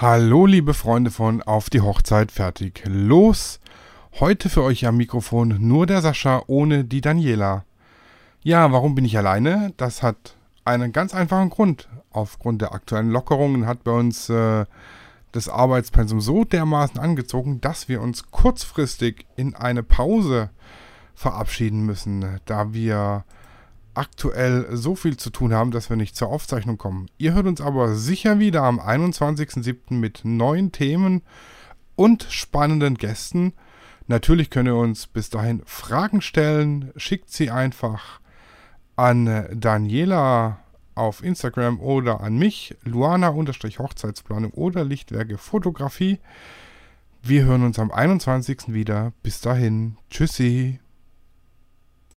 Hallo, liebe Freunde von Auf die Hochzeit fertig. Los! Heute für euch am Mikrofon nur der Sascha ohne die Daniela. Ja, warum bin ich alleine? Das hat einen ganz einfachen Grund. Aufgrund der aktuellen Lockerungen hat bei uns äh, das Arbeitspensum so dermaßen angezogen, dass wir uns kurzfristig in eine Pause verabschieden müssen, da wir aktuell so viel zu tun haben, dass wir nicht zur Aufzeichnung kommen. Ihr hört uns aber sicher wieder am 21.07. mit neuen Themen und spannenden Gästen. Natürlich könnt ihr uns bis dahin Fragen stellen. Schickt sie einfach an Daniela auf Instagram oder an mich, Luana-Hochzeitsplanung oder Lichtwerke Fotografie. Wir hören uns am 21. wieder. Bis dahin. Tschüssi.